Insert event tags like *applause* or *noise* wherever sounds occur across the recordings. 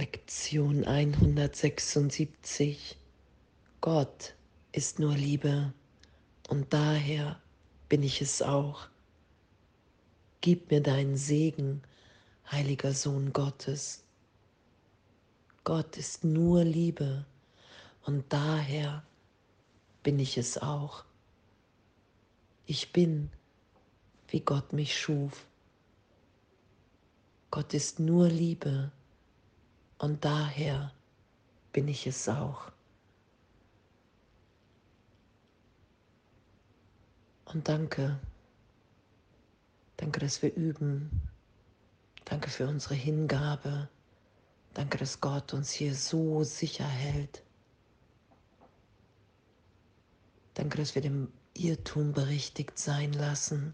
Lektion 176. Gott ist nur Liebe und daher bin ich es auch. Gib mir deinen Segen, heiliger Sohn Gottes. Gott ist nur Liebe und daher bin ich es auch. Ich bin, wie Gott mich schuf. Gott ist nur Liebe und daher bin ich es auch. Und danke, danke, dass wir üben. Danke für unsere Hingabe. Danke, dass Gott uns hier so sicher hält. Danke, dass wir dem Irrtum berichtigt sein lassen.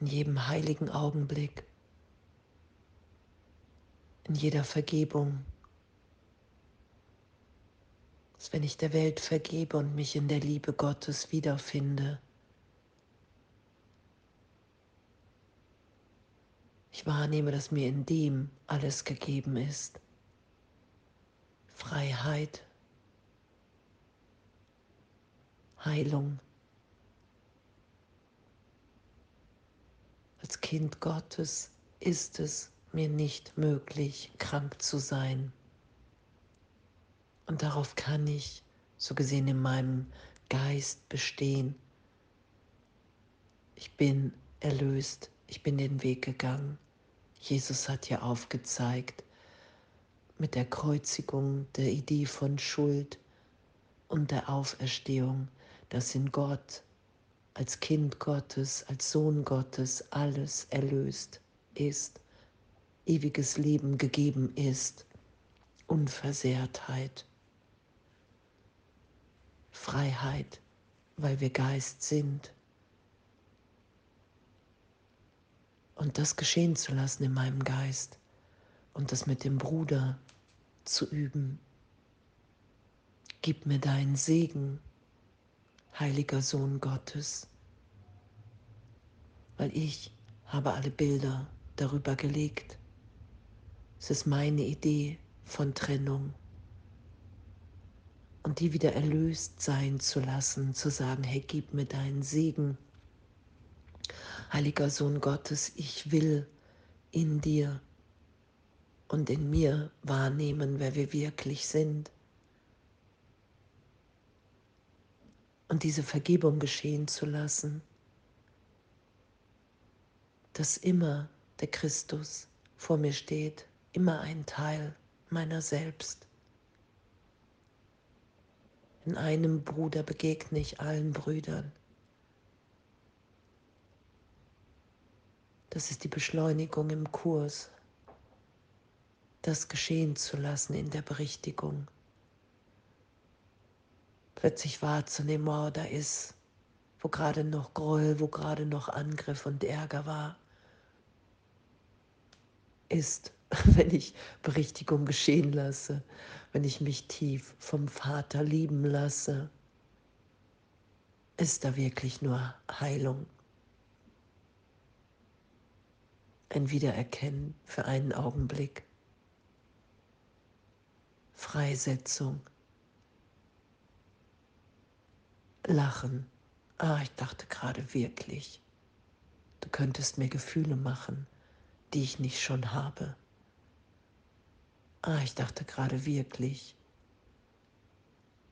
In jedem heiligen Augenblick in jeder Vergebung. Dass wenn ich der Welt vergebe und mich in der Liebe Gottes wiederfinde, ich wahrnehme, dass mir in dem alles gegeben ist. Freiheit, Heilung. Als Kind Gottes ist es mir nicht möglich, krank zu sein. Und darauf kann ich, so gesehen, in meinem Geist bestehen. Ich bin erlöst, ich bin den Weg gegangen. Jesus hat ja aufgezeigt mit der Kreuzigung der Idee von Schuld und der Auferstehung, dass in Gott als Kind Gottes, als Sohn Gottes alles erlöst ist ewiges Leben gegeben ist, Unversehrtheit, Freiheit, weil wir Geist sind. Und das geschehen zu lassen in meinem Geist und das mit dem Bruder zu üben. Gib mir deinen Segen, heiliger Sohn Gottes, weil ich habe alle Bilder darüber gelegt es ist meine Idee von Trennung. Und die wieder erlöst sein zu lassen, zu sagen, hey, gib mir deinen Segen. Heiliger Sohn Gottes, ich will in dir und in mir wahrnehmen, wer wir wirklich sind. Und diese Vergebung geschehen zu lassen, dass immer der Christus vor mir steht immer ein Teil meiner selbst. In einem Bruder begegne ich allen Brüdern. Das ist die Beschleunigung im Kurs, das geschehen zu lassen in der Berichtigung. Plötzlich wahrzunehmen, oh, da ist, wo gerade noch Groll, wo gerade noch Angriff und Ärger war, ist *laughs* wenn ich Berichtigung geschehen lasse, wenn ich mich tief vom Vater lieben lasse, ist da wirklich nur Heilung. Ein Wiedererkennen für einen Augenblick. Freisetzung. Lachen. Ah, ich dachte gerade wirklich, du könntest mir Gefühle machen, die ich nicht schon habe. Ah, ich dachte gerade wirklich,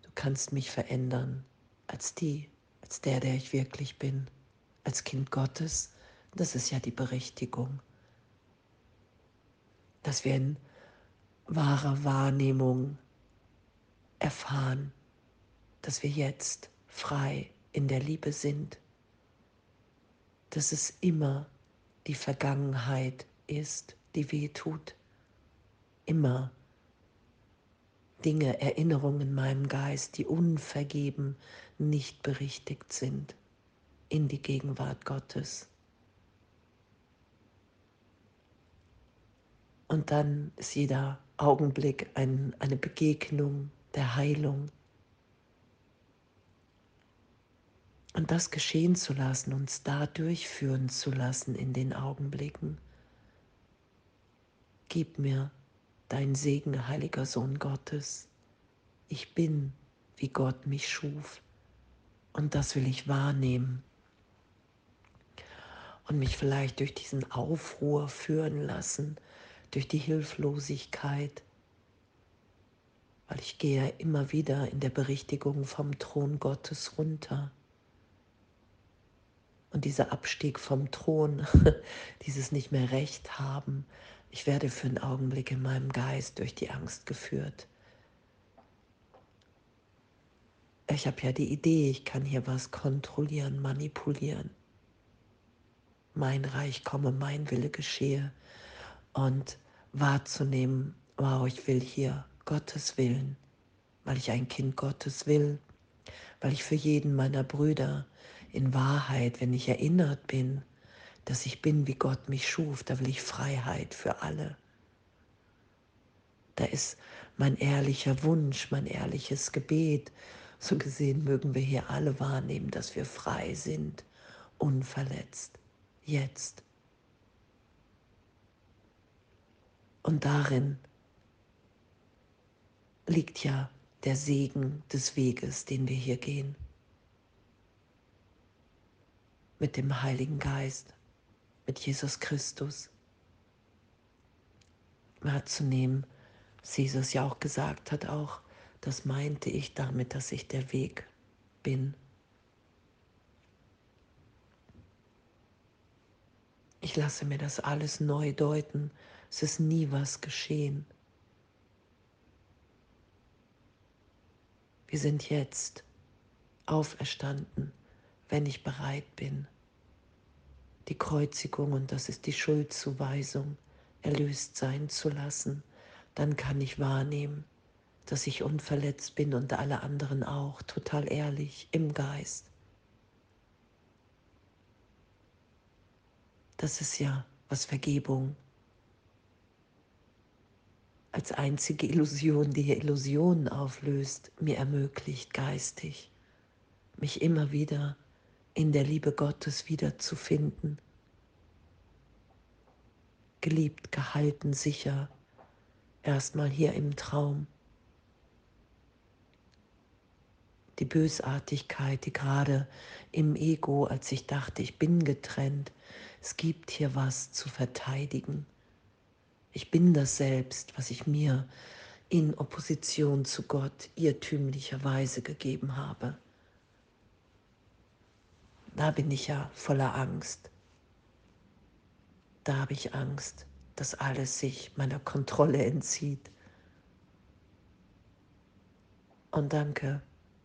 du kannst mich verändern als die, als der, der ich wirklich bin, als Kind Gottes. Das ist ja die Berechtigung, dass wir in wahrer Wahrnehmung erfahren, dass wir jetzt frei in der Liebe sind, dass es immer die Vergangenheit ist, die weh tut immer Dinge, Erinnerungen in meinem Geist, die unvergeben, nicht berichtigt sind, in die Gegenwart Gottes. Und dann ist jeder Augenblick ein, eine Begegnung der Heilung. Und das geschehen zu lassen, uns da durchführen zu lassen in den Augenblicken. Gib mir dein Segen, heiliger Sohn Gottes. Ich bin, wie Gott mich schuf. Und das will ich wahrnehmen. Und mich vielleicht durch diesen Aufruhr führen lassen, durch die Hilflosigkeit, weil ich gehe immer wieder in der Berichtigung vom Thron Gottes runter. Und dieser Abstieg vom Thron, *laughs* dieses nicht mehr Recht haben, ich werde für einen Augenblick in meinem Geist durch die Angst geführt. Ich habe ja die Idee, ich kann hier was kontrollieren, manipulieren. Mein Reich komme, mein Wille geschehe. Und wahrzunehmen, wow, ich will hier Gottes Willen, weil ich ein Kind Gottes will, weil ich für jeden meiner Brüder in Wahrheit, wenn ich erinnert bin, dass ich bin, wie Gott mich schuf, da will ich Freiheit für alle. Da ist mein ehrlicher Wunsch, mein ehrliches Gebet. So gesehen mögen wir hier alle wahrnehmen, dass wir frei sind, unverletzt, jetzt. Und darin liegt ja der Segen des Weges, den wir hier gehen. Mit dem Heiligen Geist, mit Jesus Christus wahrzunehmen, was Jesus ja auch gesagt hat, auch das meinte ich damit, dass ich der Weg bin. Ich lasse mir das alles neu deuten. Es ist nie was geschehen. Wir sind jetzt auferstanden, wenn ich bereit bin. Die Kreuzigung, und das ist die Schuldzuweisung, erlöst sein zu lassen, dann kann ich wahrnehmen, dass ich unverletzt bin und alle anderen auch, total ehrlich, im Geist. Das ist ja, was Vergebung als einzige Illusion, die Illusionen auflöst, mir ermöglicht geistig, mich immer wieder in der Liebe Gottes wiederzufinden. Geliebt, gehalten, sicher, erstmal hier im Traum. Die Bösartigkeit, die gerade im Ego, als ich dachte, ich bin getrennt, es gibt hier was zu verteidigen ich bin das Selbst, was ich mir in Opposition zu Gott irrtümlicherweise gegeben habe. Da bin ich ja voller Angst. Da habe ich Angst, dass alles sich meiner Kontrolle entzieht. Und danke,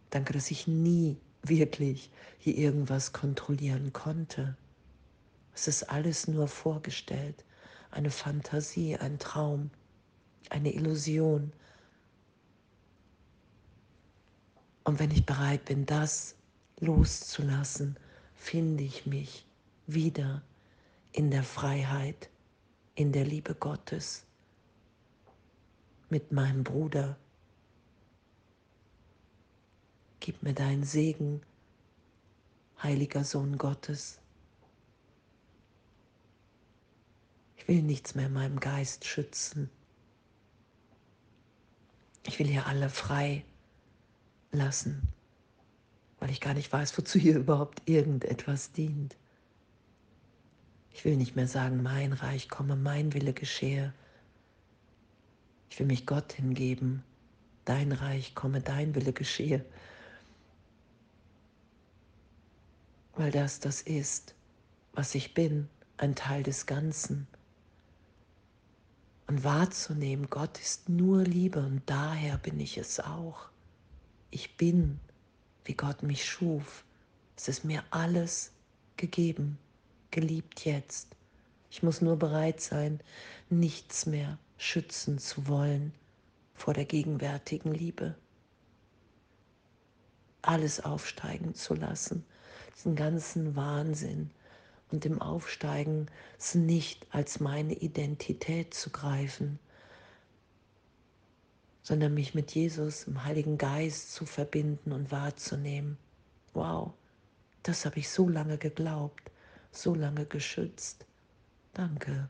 danke, dass ich nie wirklich hier irgendwas kontrollieren konnte. Es ist alles nur vorgestellt eine Fantasie, ein Traum, eine Illusion. Und wenn ich bereit bin, das loszulassen, finde ich mich wieder in der Freiheit, in der Liebe Gottes mit meinem Bruder. Gib mir deinen Segen, heiliger Sohn Gottes. will nichts mehr in meinem Geist schützen. Ich will hier alle frei lassen, weil ich gar nicht weiß, wozu hier überhaupt irgendetwas dient. Ich will nicht mehr sagen, mein Reich komme, mein Wille geschehe. Ich will mich Gott hingeben, dein Reich komme, dein Wille geschehe. Weil das das ist, was ich bin, ein Teil des Ganzen und wahrzunehmen, Gott ist nur Liebe und daher bin ich es auch. Ich bin, wie Gott mich schuf. Es ist mir alles gegeben, geliebt jetzt. Ich muss nur bereit sein, nichts mehr schützen zu wollen vor der gegenwärtigen Liebe. Alles aufsteigen zu lassen, diesen ganzen Wahnsinn, und im Aufsteigen es nicht als meine Identität zu greifen, sondern mich mit Jesus im Heiligen Geist zu verbinden und wahrzunehmen. Wow, das habe ich so lange geglaubt, so lange geschützt. Danke.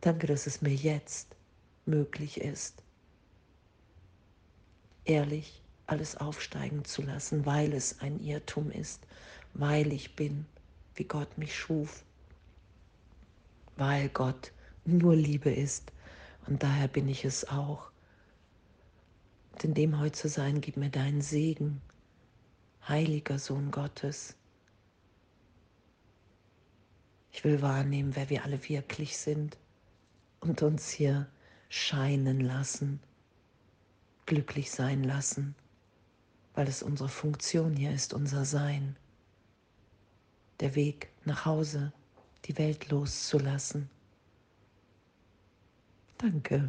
Danke, dass es mir jetzt möglich ist. Ehrlich alles aufsteigen zu lassen, weil es ein Irrtum ist, weil ich bin, wie Gott mich schuf, weil Gott nur Liebe ist und daher bin ich es auch. Und in dem heute zu sein, gib mir deinen Segen, heiliger Sohn Gottes. Ich will wahrnehmen, wer wir alle wirklich sind und uns hier scheinen lassen, glücklich sein lassen, weil es unsere Funktion hier ist, unser Sein, der Weg nach Hause, die Welt loszulassen. Danke.